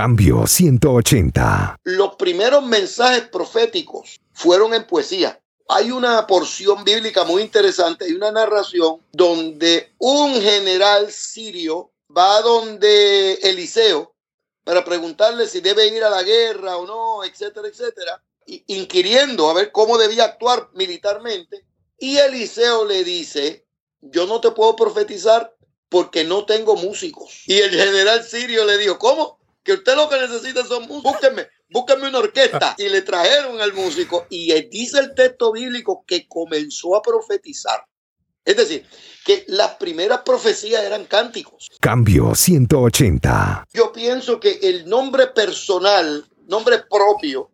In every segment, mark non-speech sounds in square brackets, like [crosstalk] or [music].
Cambio 180. Los primeros mensajes proféticos fueron en poesía. Hay una porción bíblica muy interesante, hay una narración donde un general sirio va donde Eliseo para preguntarle si debe ir a la guerra o no, etcétera, etcétera, inquiriendo a ver cómo debía actuar militarmente. Y Eliseo le dice, yo no te puedo profetizar porque no tengo músicos. Y el general sirio le dijo, ¿cómo? Que usted lo que necesita son músicos. Búsquenme, búsquenme una orquesta. Y le trajeron al músico. Y dice el texto bíblico que comenzó a profetizar. Es decir, que las primeras profecías eran cánticos. Cambio 180. Yo pienso que el nombre personal, nombre propio,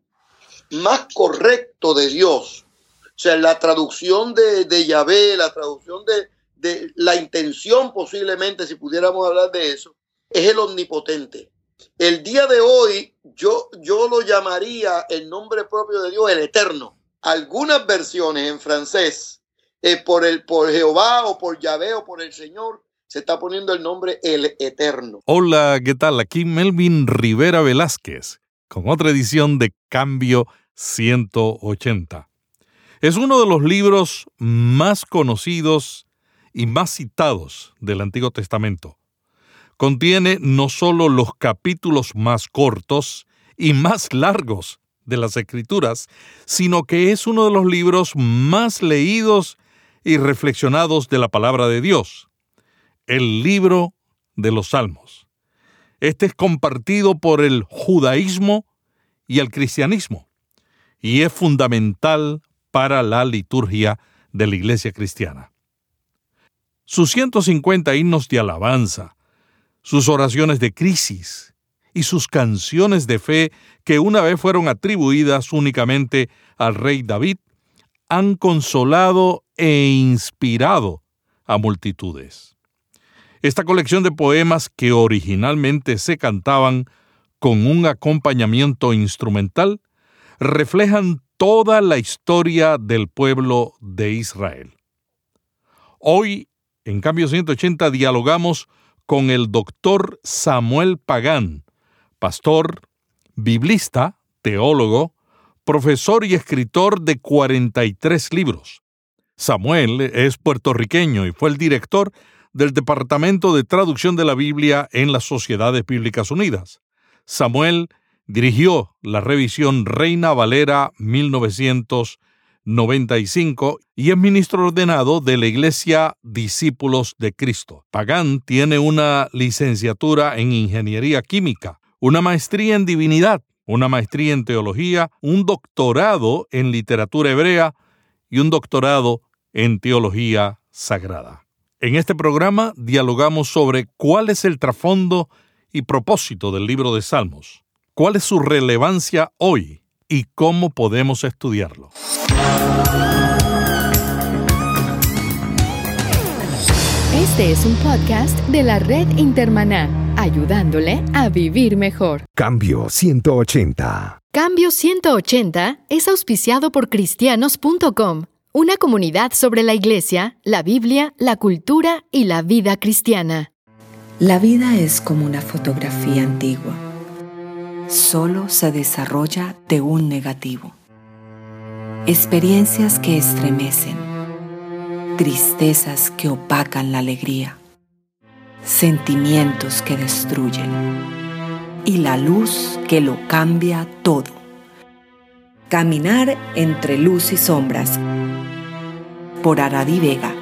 más correcto de Dios, o sea, la traducción de, de Yahvé, la traducción de, de la intención posiblemente, si pudiéramos hablar de eso, es el omnipotente. El día de hoy yo, yo lo llamaría el nombre propio de Dios, el eterno. Algunas versiones en francés, eh, por, el, por Jehová o por Yahvé o por el Señor, se está poniendo el nombre el eterno. Hola, ¿qué tal? Aquí Melvin Rivera Velázquez, con otra edición de Cambio 180. Es uno de los libros más conocidos y más citados del Antiguo Testamento. Contiene no solo los capítulos más cortos y más largos de las Escrituras, sino que es uno de los libros más leídos y reflexionados de la palabra de Dios, el libro de los Salmos. Este es compartido por el judaísmo y el cristianismo y es fundamental para la liturgia de la iglesia cristiana sus 150 himnos de alabanza, sus oraciones de crisis y sus canciones de fe que una vez fueron atribuidas únicamente al rey David, han consolado e inspirado a multitudes. Esta colección de poemas que originalmente se cantaban con un acompañamiento instrumental reflejan toda la historia del pueblo de Israel. Hoy en cambio 180 dialogamos con el doctor Samuel Pagán, pastor, biblista, teólogo, profesor y escritor de 43 libros. Samuel es puertorriqueño y fue el director del Departamento de Traducción de la Biblia en las Sociedades Bíblicas Unidas. Samuel dirigió la revisión Reina Valera 1900 95 y es ministro ordenado de la Iglesia Discípulos de Cristo. Pagán tiene una licenciatura en Ingeniería Química, una maestría en Divinidad, una maestría en Teología, un doctorado en Literatura Hebrea y un doctorado en Teología Sagrada. En este programa dialogamos sobre cuál es el trasfondo y propósito del libro de Salmos, cuál es su relevancia hoy y cómo podemos estudiarlo. Este es un podcast de la red Intermaná, ayudándole a vivir mejor. Cambio 180. Cambio 180 es auspiciado por cristianos.com, una comunidad sobre la iglesia, la Biblia, la cultura y la vida cristiana. La vida es como una fotografía antigua. Solo se desarrolla de un negativo experiencias que estremecen, tristezas que opacan la alegría, sentimientos que destruyen y la luz que lo cambia todo. Caminar entre luz y sombras por Aradi Vega.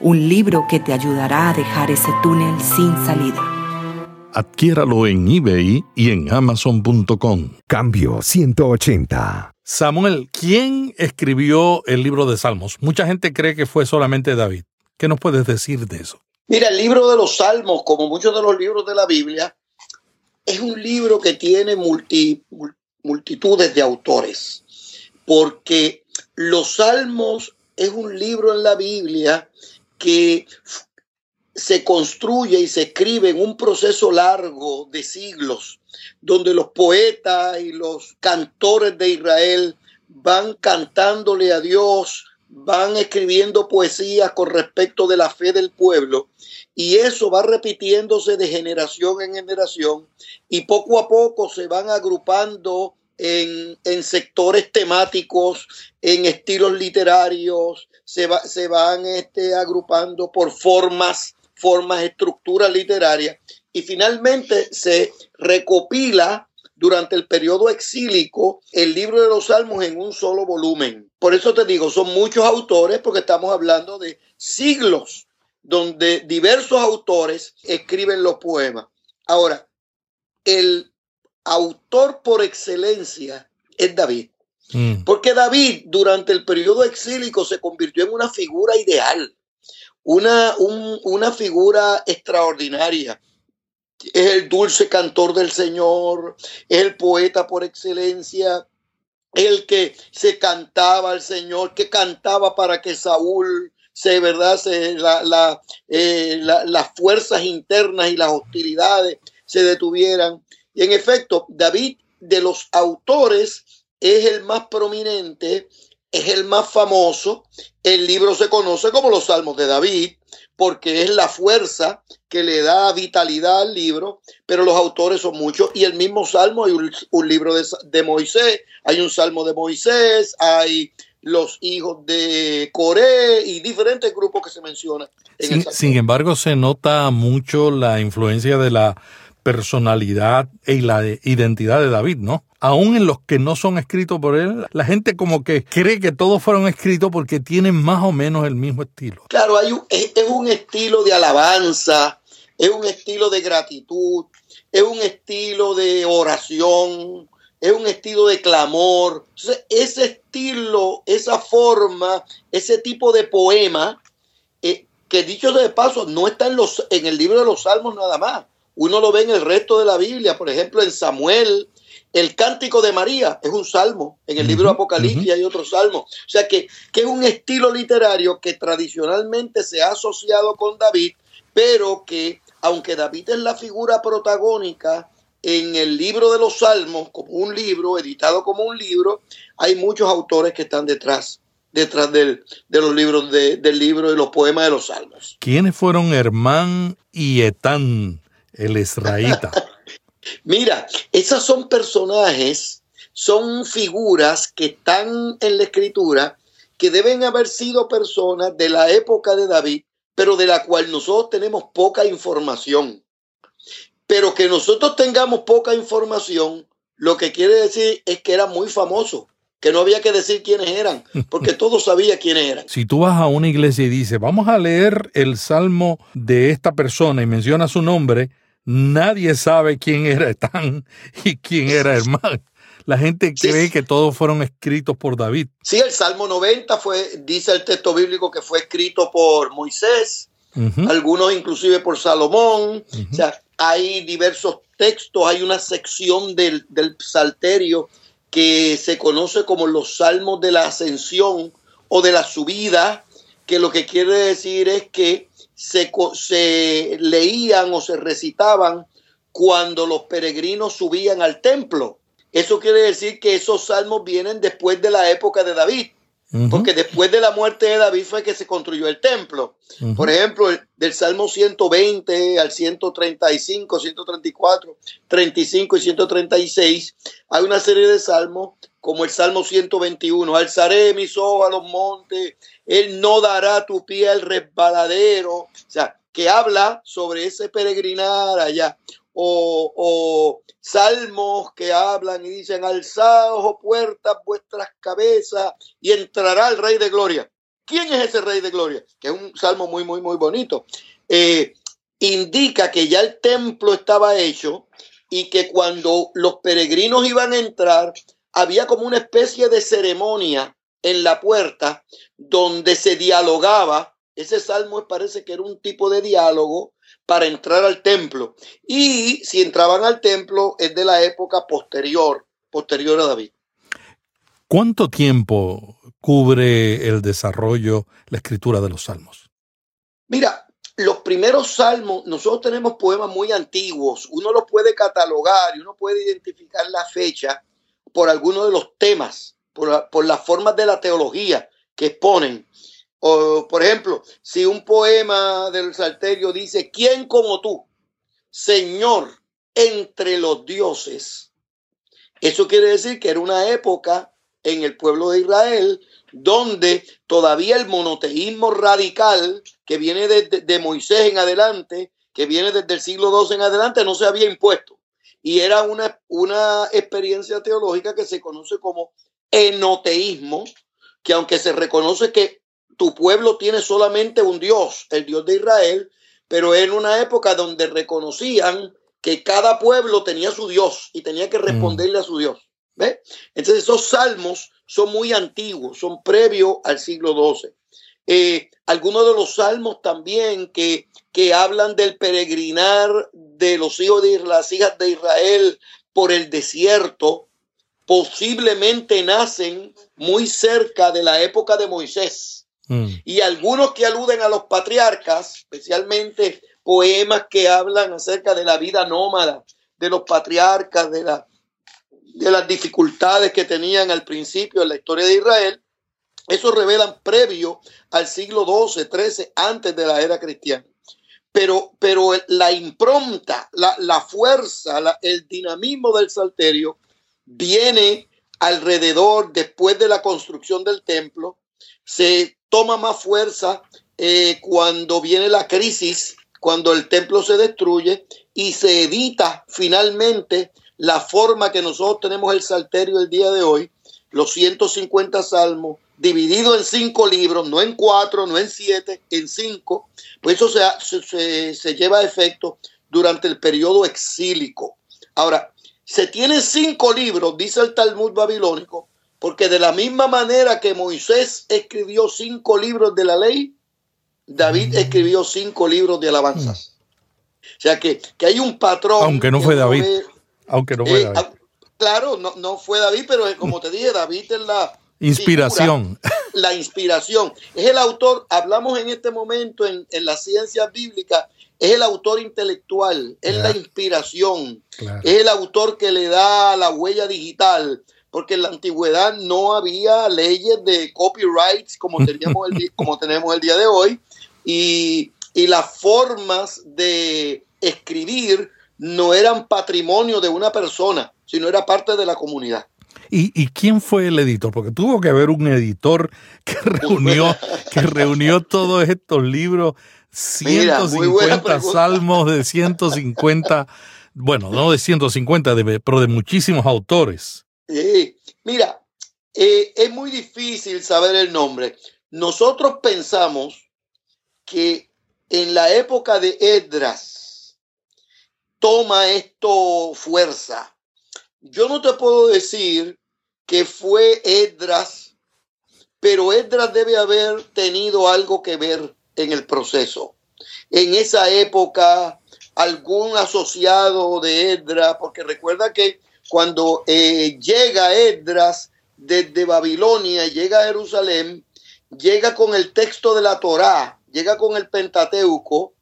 Un libro que te ayudará a dejar ese túnel sin salida. Adquiéralo en eBay y en amazon.com. Cambio 180. Samuel, ¿quién escribió el libro de Salmos? Mucha gente cree que fue solamente David. ¿Qué nos puedes decir de eso? Mira, el libro de los Salmos, como muchos de los libros de la Biblia, es un libro que tiene multitudes de autores, porque los Salmos es un libro en la Biblia que se construye y se escribe en un proceso largo de siglos donde los poetas y los cantores de Israel van cantándole a Dios van escribiendo poesías con respecto de la fe del pueblo y eso va repitiéndose de generación en generación y poco a poco se van agrupando en, sectores temáticos, en estilos literarios, se, van este, agrupando por formas, formas, estructuras literarias y finalmente se recopila durante el periodo exílico el libro de los salmos en un solo volumen. Por eso te digo, son muchos autores porque estamos hablando de siglos donde diversos autores escriben los poemas. Ahora, el autor por excelencia es David. Mm. Porque David durante el periodo exílico se convirtió en una figura ideal, una, una figura extraordinaria es el dulce cantor del Señor, es el poeta por excelencia, el que se cantaba al Señor, que cantaba para que Saúl se, ¿verdad? Se, la, eh, la, las fuerzas internas y las hostilidades se detuvieran. Y en efecto, David de los autores es el más prominente, es el más famoso. El libro se conoce como los Salmos de David porque es la fuerza que le da vitalidad al libro, pero los autores son muchos y el mismo salmo, hay un, libro de, Moisés, hay un salmo de Moisés, hay los hijos de Coré y diferentes grupos que se mencionan. sin embargo, se nota mucho la influencia de la personalidad y la identidad de David, ¿no? Aún en los que no son escritos por él, la gente como que cree que todos fueron escritos porque tienen más o menos el mismo estilo. Claro, hay un, es, un estilo de alabanza, es un estilo de gratitud, es un estilo de oración, es un estilo de clamor. Ese estilo, esa forma, ese tipo de poema, eh, que dicho de paso, no está en, los, en el libro de los Salmos nada más. Uno lo ve en el resto de la Biblia, por ejemplo, en Samuel, el cántico de María es un salmo, en el libro de Apocalipsis hay otro salmo. O sea que, que es un estilo literario que tradicionalmente se ha asociado con David, pero que aunque David es la figura protagónica en el libro de los salmos, como un libro, editado como un libro, hay muchos autores que están detrás detrás del, de los libros del libro de los poemas de los salmos. ¿Quiénes fueron Hermán y Etán? El israelita. [laughs] Mira, esas son personajes, son figuras que están en la escritura que deben haber sido personas de la época de David, pero de la cual nosotros tenemos poca información. Pero que nosotros tengamos poca información, lo que quiere decir es que era muy famoso que no había que decir quiénes eran, porque [laughs] todos sabían quiénes eran. Si tú vas a una iglesia y dices, vamos a leer el salmo de esta persona y menciona su nombre, nadie sabe quién era Etán y quién era Hermán. La gente cree que todos fueron escritos por David. Sí, el Salmo 90 fue, dice el texto bíblico que fue escrito por Moisés, algunos inclusive por Salomón. O sea, hay diversos textos, hay una sección del, del Salterio que se conoce como los Salmos de la Ascensión o de la Subida, que lo que quiere decir es que se, leían o se recitaban cuando los peregrinos subían al templo. Eso quiere decir que esos salmos vienen después de la época de David, porque después de la muerte de David fue que se construyó el templo. Por ejemplo, del Salmo 120 al 135, 134, 35 y 136, hay una serie de salmos como el Salmo 121, alzaré mis ojos a los montes, él no dará tu pie al resbaladero, o sea, que habla sobre ese peregrinar allá, o, o salmos que hablan y dicen, alzaos, oh puertas, vuestras cabezas, y entrará el Rey de Gloria. ¿Quién es ese Rey de Gloria? Que es un salmo muy, muy, muy bonito. Eh, indica que ya el templo estaba hecho y que cuando los peregrinos iban a entrar, había como una especie de ceremonia en la puerta donde se dialogaba. Ese salmo parece que era un tipo de diálogo para entrar al templo. Y si entraban al templo es de la época posterior, posterior a David. ¿Cuánto tiempo cubre el desarrollo, la escritura de los salmos? Mira, los primeros salmos, nosotros tenemos poemas muy antiguos, uno los puede catalogar y uno puede identificar la fecha por algunos de los temas, por, por las formas de la teología que exponen. O, por ejemplo, si un poema del Salterio dice, ¿quién como tú, Señor, entre los dioses? Eso quiere decir que era una época en el pueblo de Israel donde todavía el monoteísmo radical que viene de, de, Moisés en adelante, que viene desde el siglo II en adelante, no se había impuesto. Y era una, una experiencia teológica que se conoce como enoteísmo, que aunque se reconoce que tu pueblo tiene solamente un Dios, el Dios de Israel, pero en una época donde reconocían que cada pueblo tenía su Dios y tenía que mm. responderle a su Dios. ¿Ve? Entonces esos salmos son muy antiguos, son previos al siglo XII. Eh, algunos de los salmos también que, que hablan del peregrinar de los hijos de las hijas de Israel por el desierto, posiblemente nacen muy cerca de la época de Moisés. Mm. Y algunos que aluden a los patriarcas, especialmente poemas que hablan acerca de la vida nómada de los patriarcas, de, la, de las dificultades que tenían al principio en la historia de Israel, eso revelan previo al siglo XII, XIII, antes de la era cristiana. Pero, pero la impronta, la, fuerza, el dinamismo del salterio viene alrededor, después de la construcción del templo, se toma más fuerza eh, cuando viene la crisis, cuando el templo se destruye y se edita finalmente la forma que nosotros tenemos el salterio el día de hoy, los 150 salmos, dividido en cinco libros, no en cuatro, no en siete, en cinco, pues eso se, se, se lleva a efecto durante el periodo exílico. Ahora, se tienen cinco libros, dice el Talmud babilónico, porque de la misma manera que Moisés escribió cinco libros de la ley, David mm. escribió cinco libros de alabanzas. O sea que, que hay un patrón. Aunque no fue David. Aunque no fue eh, David. Claro, no, no fue David, pero como te dije, David es la inspiración. la inspiración. Es el autor, hablamos en este momento en, en las ciencias bíblicas es el autor intelectual, es la inspiración, es el autor que le da la huella digital, porque en la antigüedad no había leyes de copyrights como, [laughs] teníamos el, como tenemos el día de hoy, y, las formas de escribir no eran patrimonio de una persona, sino era parte de la comunidad. ¿Y, ¿Y, quién fue el editor? Porque tuvo que haber un editor que [laughs] reunió, que reunió todos estos libros 150 salmos de 150, bueno, no de 150, pero de muchísimos autores. Mira, eh, es muy difícil saber el nombre. Nosotros pensamos que en la época de Edras toma esto fuerza. Yo no te puedo decir que fue Edras, pero Edras debe haber tenido algo que ver en el proceso. En esa época, algún asociado de Edras, porque recuerda que cuando eh, llega Edras desde Babilonia, llega a Jerusalén, llega con el texto de la Torá, llega con el Pentateuco,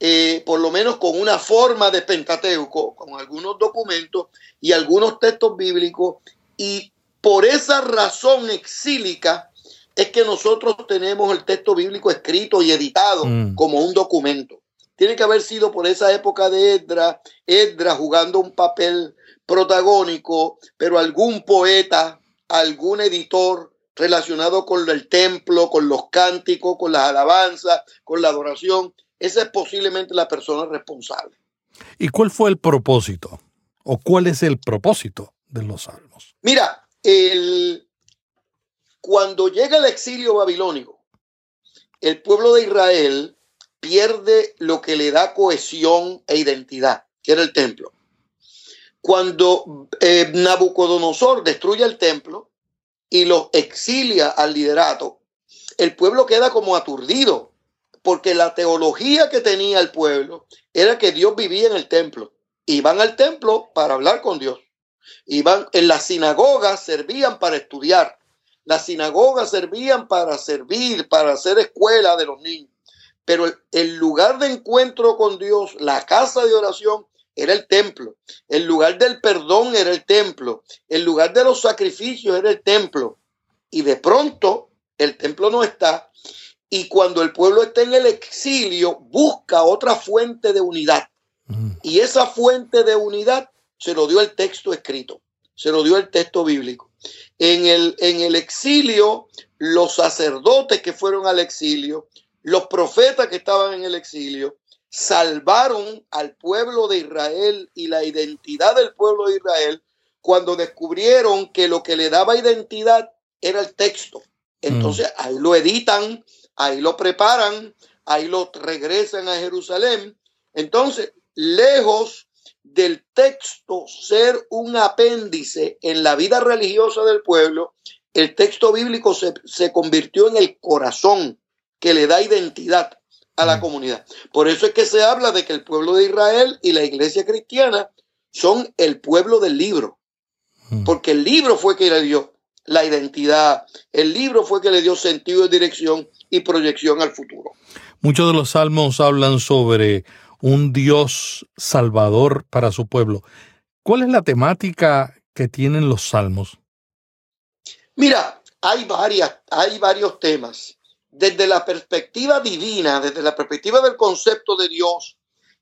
eh, por lo menos con una forma de Pentateuco, con algunos documentos y algunos textos bíblicos, y por esa razón exílica es que nosotros tenemos el texto bíblico escrito y editado mm. como un documento. Tiene que haber sido por esa época de Edra, Edra jugando un papel protagónico, pero algún poeta, algún editor relacionado con el templo, con los cánticos, con las alabanzas, con la adoración, esa es posiblemente la persona responsable. ¿Y cuál fue el propósito? ¿O cuál es el propósito de los salmos? Mira, el, cuando llega el exilio babilónico, el pueblo de Israel pierde lo que le da cohesión e identidad, que era el templo. Cuando eh, Nabucodonosor destruye el templo y los exilia al liderato, el pueblo queda como aturdido, porque la teología que tenía el pueblo era que Dios vivía en el templo. Iban al templo para hablar con Dios. Iban en las sinagogas, servían para estudiar. Las sinagogas servían para servir, para hacer escuela de los niños. Pero el, lugar de encuentro con Dios, la casa de oración, era el templo. El lugar del perdón era el templo. El lugar de los sacrificios era el templo. Y de pronto el templo no está, y cuando el pueblo está en el exilio, busca otra fuente de unidad. Mm. Y esa fuente de unidad se lo dio el texto escrito, se lo dio el texto bíblico. En el, en el exilio, los sacerdotes que fueron al exilio, los profetas que estaban en el exilio, salvaron al pueblo de Israel y la identidad del pueblo de Israel cuando descubrieron que lo que le daba identidad era el texto. Entonces ahí lo editan, ahí lo preparan, ahí lo regresan a Jerusalén. Entonces, lejos del texto ser un apéndice en la vida religiosa del pueblo, el texto bíblico se, se convirtió en el corazón que le da identidad a la comunidad. Por eso es que se habla de que el pueblo de Israel y la iglesia cristiana son el pueblo del libro, porque el libro fue que le dio la identidad, el libro fue que le dio sentido de dirección y proyección al futuro. Muchos de los salmos hablan sobre un Dios salvador para su pueblo. ¿Cuál es la temática que tienen los salmos? Mira, hay varias, hay varios temas. Desde la perspectiva divina, desde la perspectiva del concepto de Dios,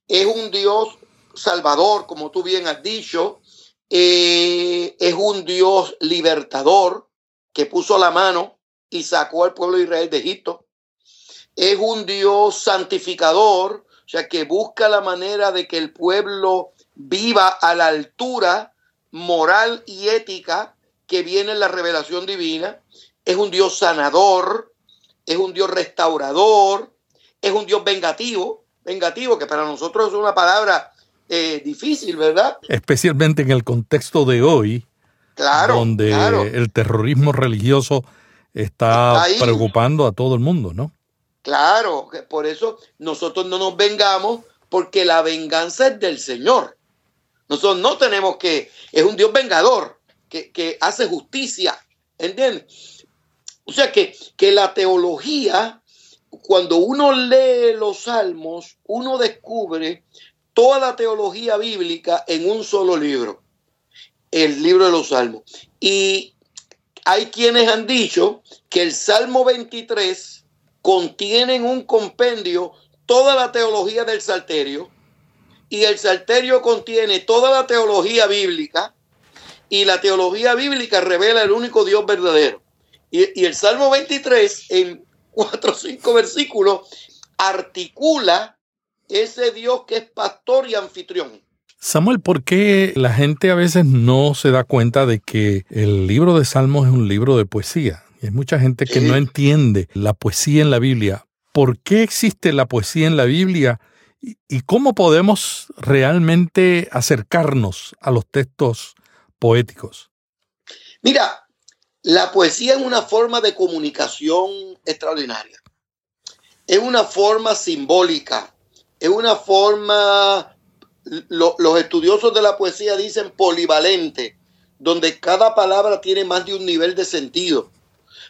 es un Dios salvador, como tú bien has dicho, eh, es un Dios libertador que puso la mano y sacó al pueblo de Israel de Egipto. Es un Dios santificador, o sea, que busca la manera de que el pueblo viva a la altura moral y ética que viene en la revelación divina. Es un Dios sanador, es un Dios restaurador, es un Dios vengativo, vengativo, que para nosotros es una palabra eh, difícil, ¿verdad? Especialmente en el contexto de hoy, Claro, donde claro. el terrorismo religioso está preocupando a todo el mundo, ¿no? Claro, que por eso nosotros no nos vengamos, porque la venganza es del Señor. Nosotros no tenemos que, es un Dios vengador, que, que hace justicia, ¿entiendes? O sea que, que la teología, cuando uno lee los salmos, uno descubre toda la teología bíblica en un solo libro, el libro de los salmos. Y hay quienes han dicho que el Salmo 23 contiene en un compendio toda la teología del Salterio y el Salterio contiene toda la teología bíblica y la teología bíblica revela el único Dios verdadero. Y, y el Salmo 23 en cuatro o cinco versículos articula ese Dios que es pastor y anfitrión. Samuel, ¿por qué la gente a veces no se da cuenta de que el libro de Salmos es un libro de poesía? Y hay mucha gente que Sí. no entiende la poesía en la Biblia. ¿Por qué existe la poesía en la Biblia? ¿Y, y cómo podemos realmente acercarnos a los textos poéticos? Mira, la poesía es una forma de comunicación extraordinaria. Es una forma simbólica. Es una forma, lo- los estudiosos de la poesía dicen polivalente, donde cada palabra tiene más de un nivel de sentido.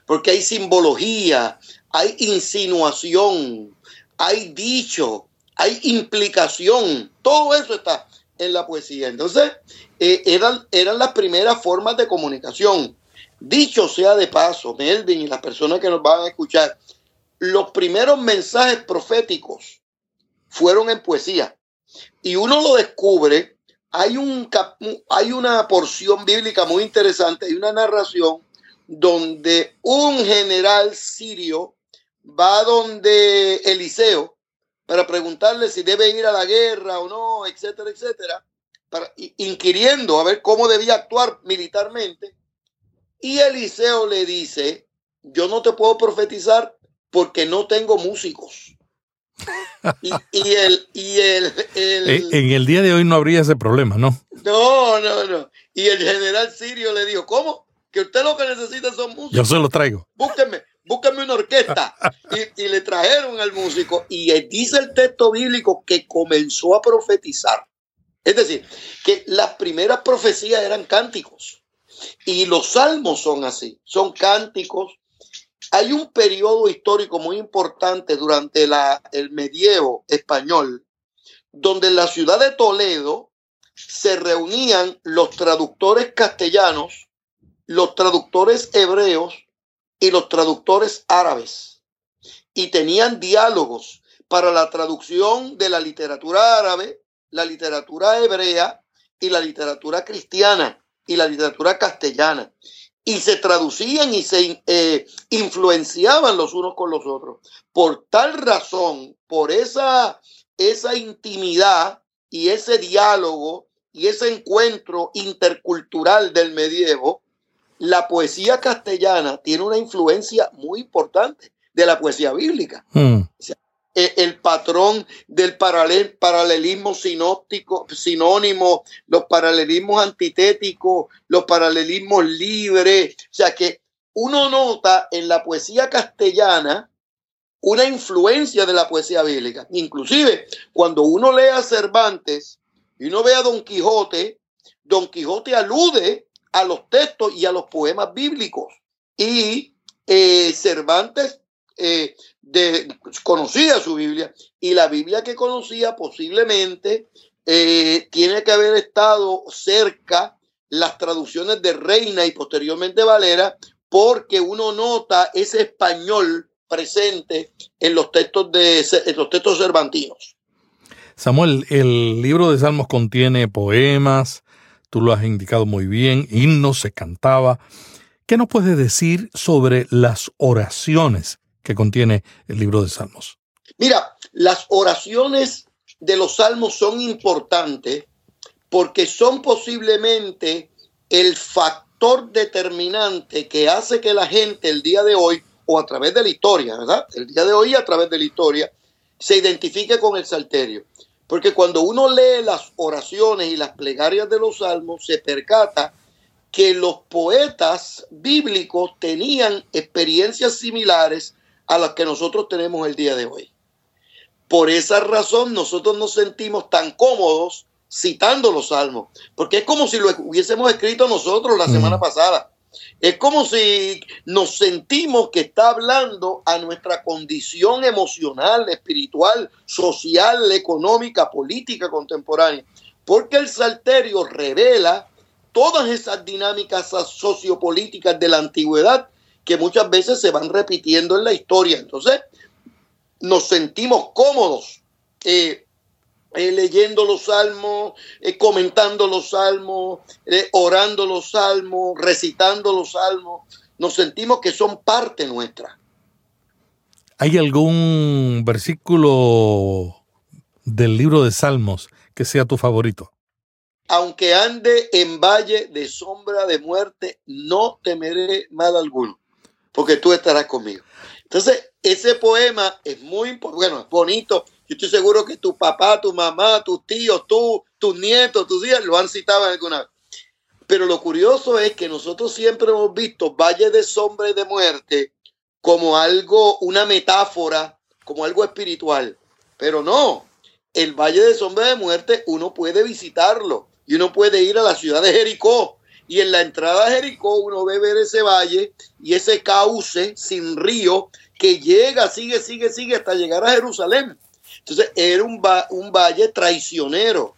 Porque hay simbología, hay insinuación, hay dicho, hay implicación. Todo eso está en la poesía. Entonces, eh, eran, eran las primeras formas de comunicación. Dicho sea de paso, Melvin y las personas que nos van a escuchar, los primeros mensajes proféticos fueron en poesía. Y uno lo descubre, hay, un, hay una porción bíblica muy interesante, hay una narración donde un general sirio va donde Eliseo para preguntarle si debe ir a la guerra o no, etcétera, etcétera, para, inquiriendo a ver cómo debía actuar militarmente. Y Eliseo le dice, yo no te puedo profetizar porque no tengo músicos. Y, y el, y el, el- Eh, En el día de hoy no habría ese problema, ¿no? no, no, no. Y el general sirio le dijo, ¿cómo? Que usted lo que necesita son músicos. Yo se lo traigo. búsquenme, búsquenme una orquesta. Y, y le trajeron al músico. Y él dice el texto bíblico que comenzó a profetizar. Es decir, que las primeras profecías eran cánticos. Y los salmos son así, son cánticos. Hay un periodo histórico muy importante durante la, el medievo español, donde en la ciudad de Toledo se reunían los traductores castellanos, los traductores hebreos y los traductores árabes y tenían diálogos para la traducción de la literatura árabe, la literatura hebrea y la literatura cristiana y la literatura castellana. Y se traducían y se eh, influenciaban los unos con los otros. Por tal razón, por esa, esa intimidad y ese diálogo y ese encuentro intercultural del medievo, la poesía castellana tiene una influencia muy importante de la poesía bíblica. Hmm. El patrón del paralelismo sinóptico, sinónimo, los paralelismos antitéticos, los paralelismos libres. O sea que uno nota en la poesía castellana una influencia de la poesía bíblica. Inclusive, cuando uno lee a Cervantes y uno ve a Don Quijote, Don Quijote alude a los textos y a los poemas bíblicos. Y eh, Cervantes eh, conocía su Biblia y la Biblia que conocía posiblemente eh, tiene que haber estado cerca las traducciones de Reina y posteriormente Valera porque uno nota ese español presente en los textos de en los textos cervantinos. Samuel, el libro de Salmos contiene poemas, tú lo has indicado muy bien, himnos, se cantaba. ¿Qué nos puedes decir sobre las oraciones que contiene el libro de Salmos? Mira, las oraciones de los salmos son importantes porque son posiblemente el factor determinante que hace que la gente el día de hoy, o a través de la historia, ¿verdad? El día de hoy a través de la historia, se identifique con el salterio. Porque cuando uno lee las oraciones y las plegarias de los salmos, se percata que los poetas bíblicos tenían experiencias similares a las que nosotros tenemos el día de hoy. Por esa razón nosotros nos sentimos tan cómodos citando los salmos, porque es como si lo hubiésemos escrito nosotros la semana pasada. Es como si nos sentimos que está hablando a nuestra condición emocional, espiritual, social, económica, política contemporánea. Porque el Salterio revela todas esas dinámicas sociopolíticas de la antigüedad que muchas veces se van repitiendo en la historia. Entonces, nos sentimos cómodos eh, eh, leyendo los salmos, eh, comentando los salmos, orando los salmos, recitando los salmos. Nos sentimos que son parte nuestra. ¿Hay algún versículo del libro de Salmos que sea tu favorito? Aunque ande en valle de sombra de muerte, no temeré mal alguno, porque tú estarás conmigo. Entonces, ese poema es muy bueno, es bonito, yo estoy seguro que tu papá, tu mamá, tus tíos, tú, tus nietos, tus hijas lo han citado alguna vez. Pero lo curioso es que nosotros siempre hemos visto Valle de Sombra y de Muerte como algo, una metáfora, como algo espiritual. Pero no, el Valle de Sombra de Muerte uno puede visitarlo y uno puede ir a la ciudad de Jericó. Y en la entrada de Jericó uno ve ver ese valle y ese cauce sin río que llega, sigue, sigue, sigue hasta llegar a Jerusalén. Entonces era un, un valle traicionero,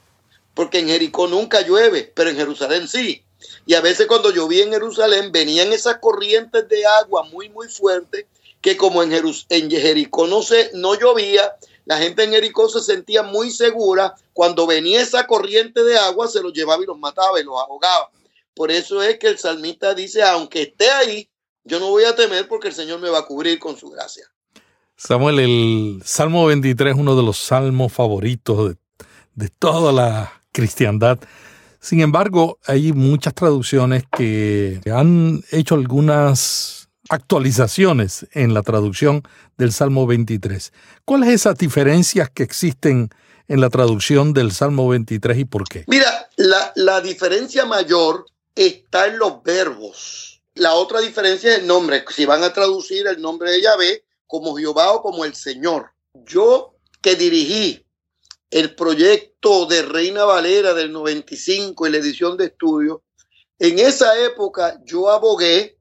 porque en Jericó nunca llueve, pero en Jerusalén sí. Y a veces cuando llovía en Jerusalén venían esas corrientes de agua muy, muy fuertes, que como en, en Jericó no, se, no llovía, la gente en Jericó se sentía muy segura. Cuando venía esa corriente de agua, se los llevaba y los mataba y los ahogaba. Por eso es que el salmista dice, aunque esté ahí, yo no voy a temer porque el Señor me va a cubrir con su gracia. Samuel, el Salmo 23 es uno de los salmos favoritos de, toda la cristiandad. Sin embargo, hay muchas traducciones que han hecho algunas actualizaciones en la traducción del Salmo 23. ¿Cuáles esas diferencias que existen en la traducción del Salmo 23 y por qué? Mira, la, la diferencia mayor está en los verbos. La otra diferencia es el nombre. Si van a traducir el nombre de Yahvé, como Jehová o como el Señor. Yo que dirigí el proyecto de Reina Valera del 95 y la edición de estudio, en esa época yo abogué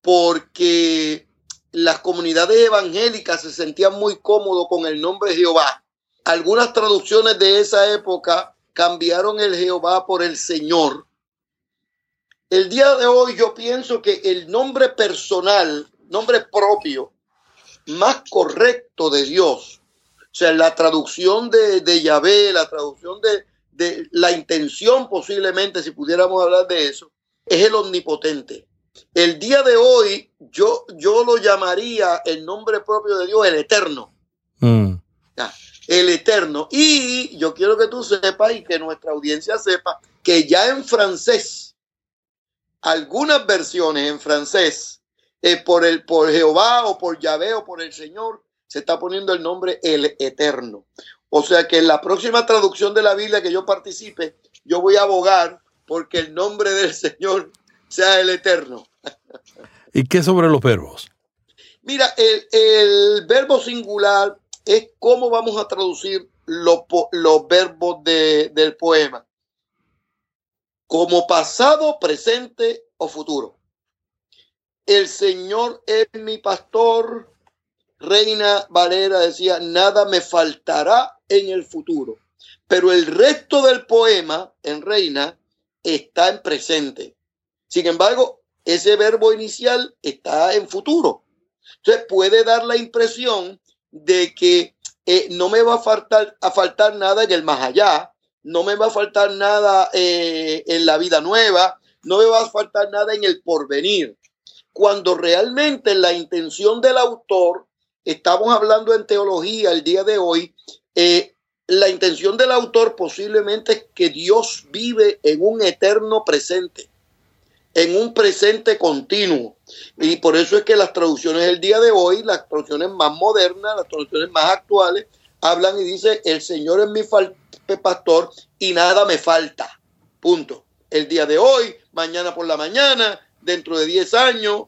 porque las comunidades evangélicas se sentían muy cómodos con el nombre Jehová. Algunas traducciones de esa época cambiaron el Jehová por el Señor. El día de hoy yo pienso que el nombre personal nombre propio más correcto de Dios, o sea, la traducción de, de Yahvé, la traducción de, de la intención posiblemente, si pudiéramos hablar de eso, es el omnipotente. El día de hoy yo, yo lo llamaría el nombre propio de Dios, el eterno. Mm. El eterno. Y yo quiero que tú sepas y que nuestra audiencia sepa que ya en francés, algunas versiones en francés, eh, por, el, por Jehová o por Yahvé o por el Señor, se está poniendo el nombre el eterno. O sea que en la próxima traducción de la Biblia que yo participe, yo voy a abogar porque el nombre del Señor sea el eterno. ¿Y qué sobre los verbos? Mira, el, el verbo singular es cómo vamos a traducir los, los verbos de- del poema. Como pasado, presente o futuro. El Señor es mi pastor. Reina Valera decía, nada me faltará en el futuro. Pero el resto del poema en Reina está en presente. Sin embargo, ese verbo inicial está en futuro. Entonces puede dar la impresión de que eh, no me va a faltar, a faltar nada en el más allá, no me va a faltar nada eh, en la vida nueva, no me va a faltar nada en el porvenir. Cuando realmente la intención del autor, estamos hablando en teología el día de hoy, eh, la intención del autor posiblemente es que Dios vive en un eterno presente, en un presente continuo. Y por eso es que las traducciones del día de hoy, las traducciones más modernas, las traducciones más actuales, hablan y dicen, el Señor es mi pastor y nada me falta. Punto. El día de hoy, mañana por la mañana, dentro de 10 años,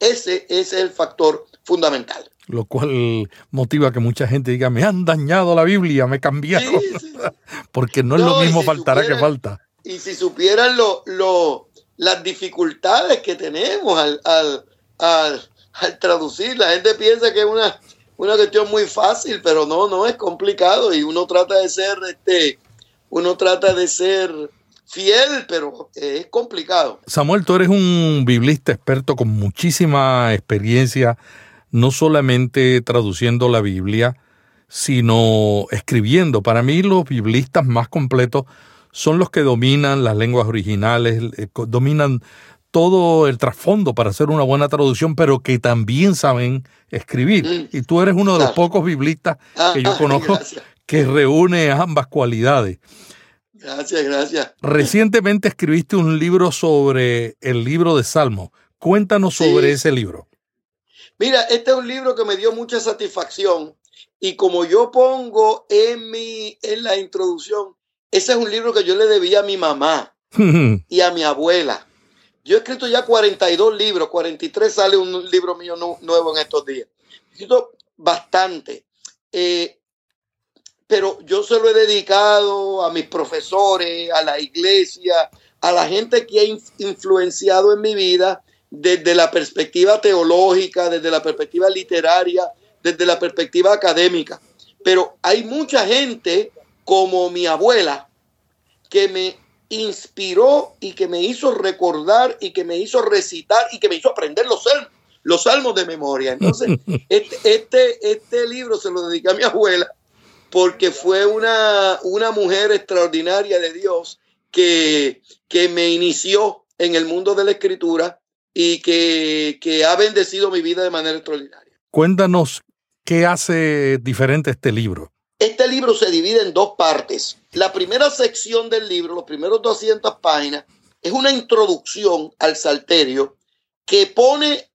ese, ese es el factor fundamental. Lo cual motiva que mucha gente diga, me han dañado la Biblia, me cambiaron. Sí, sí. [laughs] Porque no es lo mismo si faltará que falta. Y si supieran lo, lo- las dificultades que tenemos al, al, al, al traducir, la gente piensa que es una, una cuestión muy fácil, pero no, no es complicado y uno trata de ser, este, uno trata de ser fiel, pero es complicado. Samuel, tú eres un biblista experto con muchísima experiencia, no solamente traduciendo la Biblia, sino escribiendo. Para mí los biblistas más completos son los que dominan las lenguas originales, eh, dominan todo el trasfondo para hacer una buena traducción, pero que también saben escribir. Mm. Y tú eres uno de los pocos biblistas que yo Ah, [laughs] conozco que reúne ambas cualidades. gracias, gracias. Recientemente escribiste un libro sobre el libro de Salmo. Cuéntanos Sí. sobre ese libro. Mira, este es un libro que me dio mucha satisfacción y como yo pongo en mi en la introducción, ese es un libro que yo le debía a mi mamá [laughs] y a mi abuela. Yo he escrito ya 42 libros, 43 sale un libro mío nu- nuevo en estos días. He escrito bastante. Eh, pero yo se lo he dedicado a mis profesores, a la iglesia, a la gente que ha in- influenciado en mi vida desde la perspectiva teológica, desde la perspectiva literaria, desde la perspectiva académica. Pero hay mucha gente como mi abuela que me inspiró y que me hizo recordar y que me hizo recitar y que me hizo aprender los salmos, los salmos de memoria. Entonces, [laughs] este, este, este libro se lo dediqué a mi abuela porque fue una, una mujer extraordinaria de Dios que, que me inició en el mundo de la escritura y que, que ha bendecido mi vida de manera extraordinaria. Cuéntanos qué hace diferente este libro. Libro se divide en dos partes. La primera sección del libro, los primeros 200 páginas, es una introducción al salterio que pone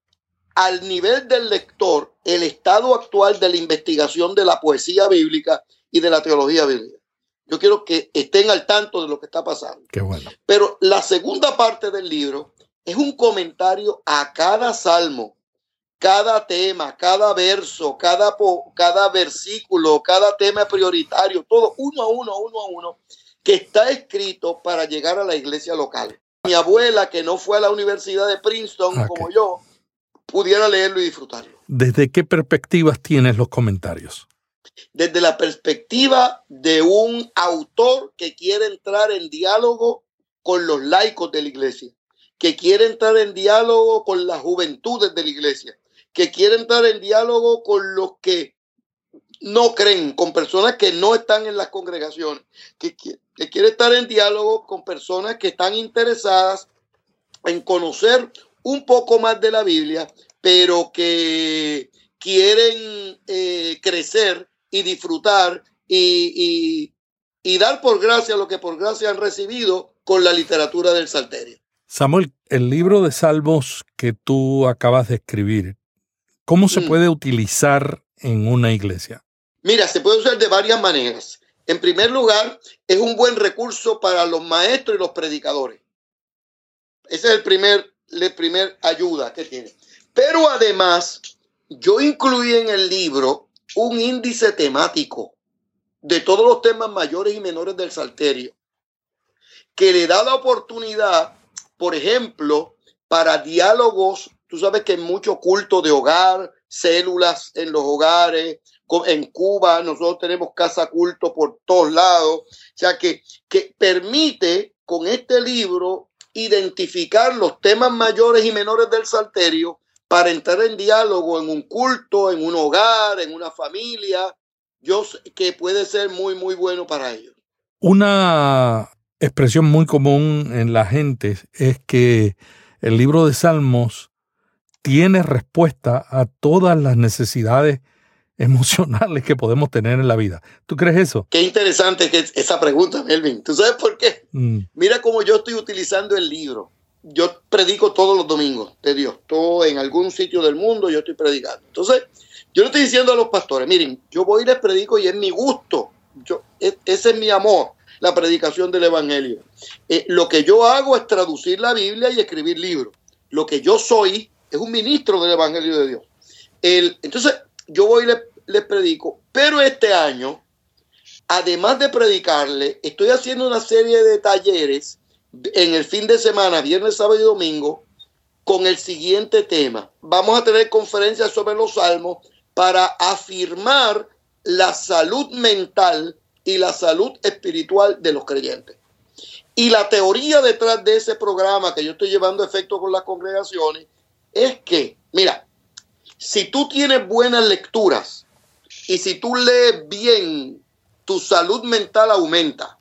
al nivel del lector el estado actual de la investigación de la poesía bíblica y de la teología bíblica. Yo quiero que estén al tanto de lo que está pasando. Qué bueno. Pero la segunda parte del libro es un comentario a cada salmo, cada tema, cada verso, cada, cada versículo, cada tema prioritario, todo uno a uno, uno a uno, que está escrito para llegar a la iglesia local. Mi abuela, que no fue a la Universidad de Princeton Ok. como yo, pudiera leerlo y disfrutarlo. ¿Desde qué perspectivas tienes los comentarios? Desde la perspectiva de un autor que quiere entrar en diálogo con los laicos de la iglesia, que quiere entrar en diálogo con las juventudes de la iglesia, que quiere entrar en diálogo con los que no creen, con personas que no están en las congregaciones, que, que quiere estar en diálogo con personas que están interesadas en conocer un poco más de la Biblia, pero que quieren eh, crecer y disfrutar y, y, dar por gracia lo que por gracia han recibido con la literatura del Salterio. Samuel, el libro de Salmos que tú acabas de escribir, ¿cómo se mm. puede utilizar en una iglesia? Mira, se puede usar de varias maneras. En primer lugar, es un buen recurso para los maestros y los predicadores. Ese es el primer, la primer ayuda que tiene. Pero además, yo incluí en el libro un índice temático de todos los temas mayores y menores del salterio, que le da la oportunidad, por ejemplo, para diálogos, tú sabes que hay mucho culto de hogar, células en los hogares, en Cuba nosotros tenemos casa culto por todos lados, o sea que, que permite con este libro identificar los temas mayores y menores del salterio para entrar en diálogo en un culto, en un hogar, en una familia, yo sé que puede ser muy, muy bueno para ellos. Una expresión muy común en la gente es que el libro de Salmos tiene respuesta a todas las necesidades [laughs] emocionales que podemos tener en la vida. ¿Tú crees eso? Qué interesante que esa pregunta, Melvin. ¿Tú sabes por qué? Mm. Mira cómo yo estoy utilizando el libro yo predico todos los domingos de Dios. Todo en algún sitio del mundo yo estoy predicando. Entonces, yo le estoy diciendo a los pastores, miren, yo voy y les predico y es mi gusto. Yo, ese es mi amor, la predicación del Evangelio. Eh, lo que yo hago es traducir la Biblia y escribir libros. Lo que yo soy es un ministro del Evangelio de Dios. El, entonces, yo voy y les, predico, pero este año, además de predicarle, estoy haciendo una serie de talleres en el fin de semana, viernes, sábado y domingo, con el siguiente tema. Vamos a tener conferencias sobre los salmos para afirmar la salud mental y la salud espiritual de los creyentes. Y la teoría detrás de ese programa que yo estoy llevando a efecto con las congregaciones es que, mira, si tú tienes buenas lecturas y si tú lees bien, tu salud mental aumenta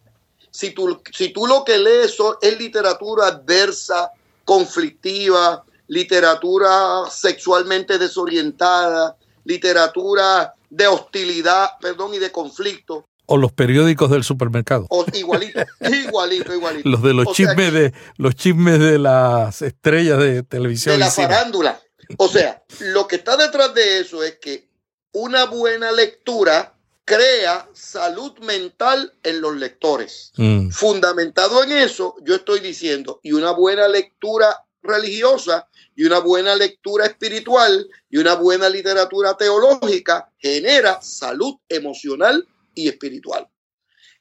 si tú, si tú lo que lees es literatura adversa, conflictiva, literatura sexualmente desorientada, literatura de hostilidad, perdón, y de conflicto. O los periódicos del supermercado. O igualito, igualito, igualito. Los de los chismes de los chismes de las estrellas de televisión. De la farándula. O sea, lo que está detrás de eso es que una buena lectura crea salud mental en los lectores. Mm. Fundamentado en eso, yo estoy diciendo, y una buena lectura religiosa y una buena lectura espiritual y una buena literatura teológica genera salud emocional y espiritual.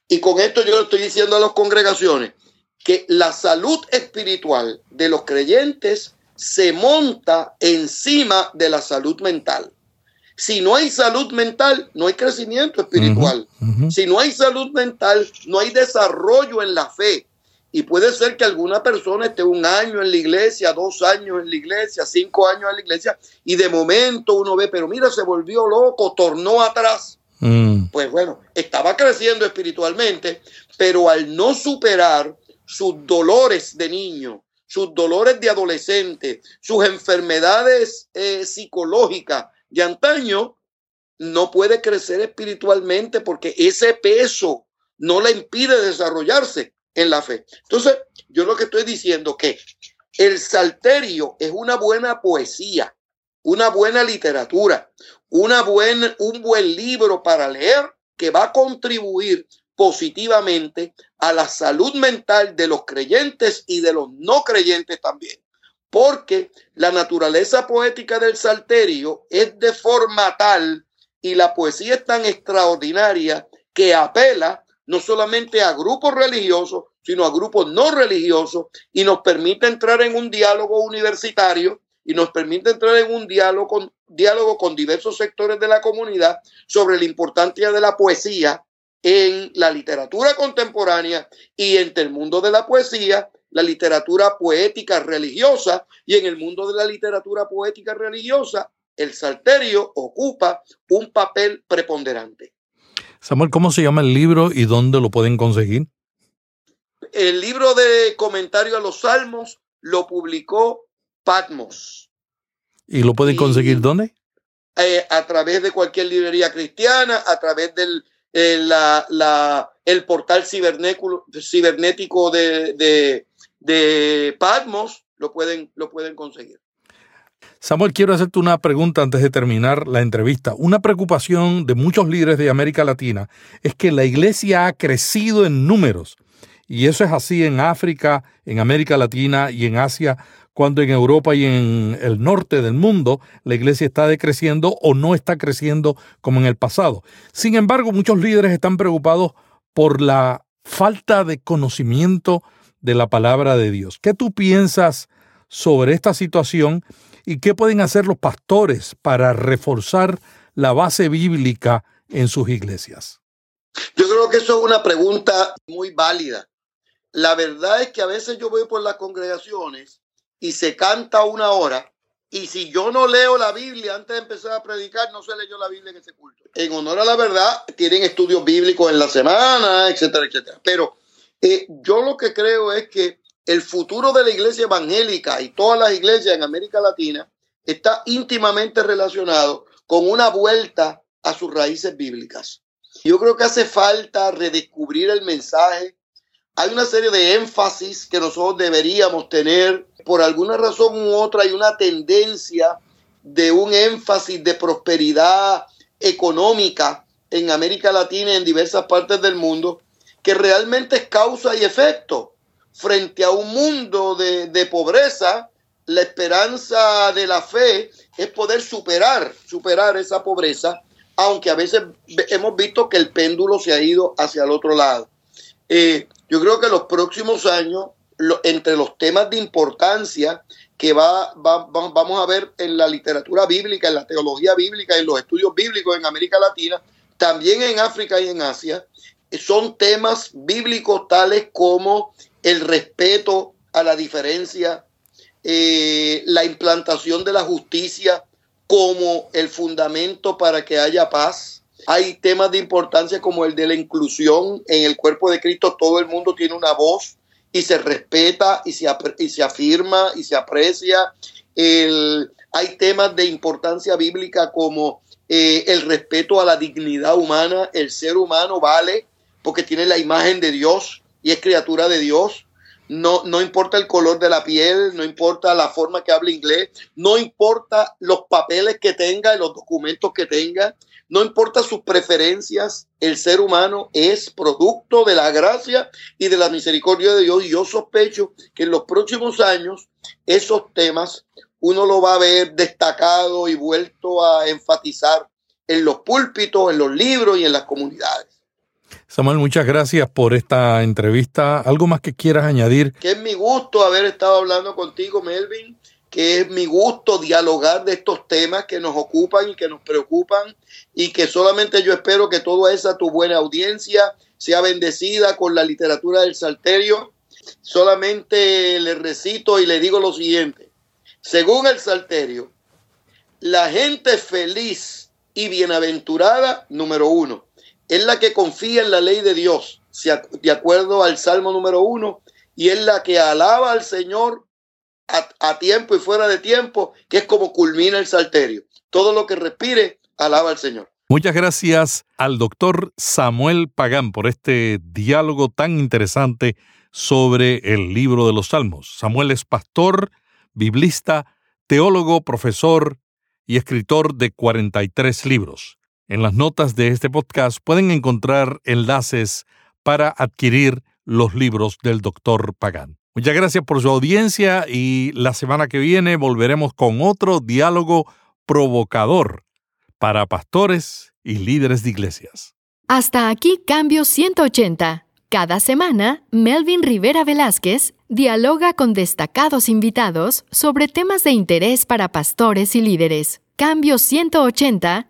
Y con esto yo le estoy diciendo a las congregaciones que la salud espiritual de los creyentes se monta encima de la salud mental. Si no hay salud mental, no hay crecimiento espiritual. Si no hay salud mental, no hay desarrollo en la fe. Y puede ser que alguna persona esté un año en la iglesia, dos años en la iglesia, cinco años en la iglesia, y de momento uno ve, pero mira, se volvió loco, tornó atrás. Mm. Pues bueno, estaba creciendo espiritualmente, pero al no superar sus dolores de niño, sus dolores de adolescente, sus enfermedades eh, psicológicas, de antaño no puede crecer espiritualmente porque ese peso no le impide desarrollarse en la fe. Entonces, yo lo que estoy diciendo que el salterio es una buena poesía, una buena literatura, una buen, un buen libro para leer que va a contribuir positivamente a la salud mental de los creyentes y de los no creyentes también. Porque la naturaleza poética del salterio es de forma tal y la poesía es tan extraordinaria que apela no solamente a grupos religiosos, sino a grupos no religiosos y nos permite entrar en un diálogo universitario y nos permite entrar en un diálogo con, diálogo con diversos sectores de la comunidad sobre la importancia de la poesía en la literatura contemporánea y entre el mundo de la poesía la literatura poética religiosa y en el mundo de la literatura poética religiosa el salterio ocupa un papel preponderante. Samuel, ¿cómo se llama el libro y dónde lo pueden conseguir? El libro de comentario a los salmos lo publicó Patmos. ¿Y lo pueden conseguir Y- dónde? eh, a través de cualquier librería cristiana, a través del eh, la- la- el portal cibernético de, de, de Patmos, lo pueden, lo pueden conseguir. Samuel, quiero hacerte una pregunta antes de terminar la entrevista. Una preocupación de muchos líderes de América Latina es que la iglesia ha crecido en números. Y eso es así en África, en América Latina y en Asia, cuando en Europa y en el norte del mundo la iglesia está decreciendo o no está creciendo como en el pasado. Sin embargo, muchos líderes están preocupados por la falta de conocimiento de la palabra de Dios. ¿Qué tú piensas sobre esta situación y qué pueden hacer los pastores para reforzar la base bíblica en sus iglesias? Yo creo que eso es una pregunta muy válida. La verdad es que a veces yo voy por las congregaciones y se canta una hora y si yo no leo la Biblia antes de empezar a predicar, no se leyó la Biblia en ese culto. En honor a la verdad, tienen estudios bíblicos en la semana, etcétera, etcétera. Pero eh, yo lo que creo es que el futuro de la iglesia evangélica y todas las iglesias en América Latina está íntimamente relacionado con una vuelta a sus raíces bíblicas. Yo creo que hace falta redescubrir el mensaje. Hay una serie de énfasis que nosotros deberíamos tener. Por alguna razón u otra hay una tendencia de un énfasis de prosperidad económica en América Latina y en diversas partes del mundo que realmente es causa y efecto. Frente a un mundo de, de pobreza, la esperanza de la fe es poder superar, superar esa pobreza aunque a veces ve- hemos visto que el péndulo se ha ido hacia el otro lado. Eh, yo creo que los próximos años, entre los temas de importancia que va, va- va- vamos a ver en la literatura bíblica, en la teología bíblica, en los estudios bíblicos en América Latina, también en África y en Asia, son temas bíblicos tales como el respeto a la diferencia, eh, la implantación de la justicia como el fundamento para que haya paz. Hay temas de importancia como el de la inclusión en el cuerpo de Cristo. Todo el mundo tiene una voz y se respeta y se, y se afirma y se aprecia. El- hay temas de importancia bíblica como eh, el respeto a la dignidad humana. El ser humano vale porque tiene la imagen de Dios y es criatura de Dios. No, no importa el color de la piel, no importa la forma que hable inglés, no importa los papeles que tenga los documentos que tenga, no importa sus preferencias, el ser humano es producto de la gracia y de la misericordia de Dios. Y yo sospecho que en los próximos años esos temas uno lo va a ver destacado y vuelto a enfatizar en los púlpitos, en los libros y en las comunidades. Samuel, muchas gracias por esta entrevista. ¿Algo más que quieras añadir? que es mi gusto haber estado hablando contigo, Melvin, que es mi gusto dialogar de estos temas que nos ocupan y que nos preocupan y que solamente yo espero que toda esa tu buena audiencia sea bendecida con la literatura del Salterio. Solamente le recito y le digo lo siguiente. Según el Salterio, la gente feliz y bienaventurada, número uno, es la que confía en la ley de Dios, de acuerdo al Salmo número uno, y es la que alaba al Señor a, a tiempo y fuera de tiempo, que es como culmina el salterio. Todo lo que respire, alaba al Señor. Muchas gracias al doctor Samuel Pagán por este diálogo tan interesante sobre el libro de los Salmos. Samuel es pastor, biblista, teólogo, profesor y escritor de 43 libros. En las notas de este podcast pueden encontrar enlaces para adquirir los libros del doctor Pagán. Muchas gracias por su audiencia y la semana que viene volveremos con otro diálogo provocador para pastores y líderes de iglesias. Hasta aquí Cambio 180. Cada semana, Melvin Rivera Velázquez dialoga con destacados invitados sobre temas de interés para pastores y líderes. Cambio 180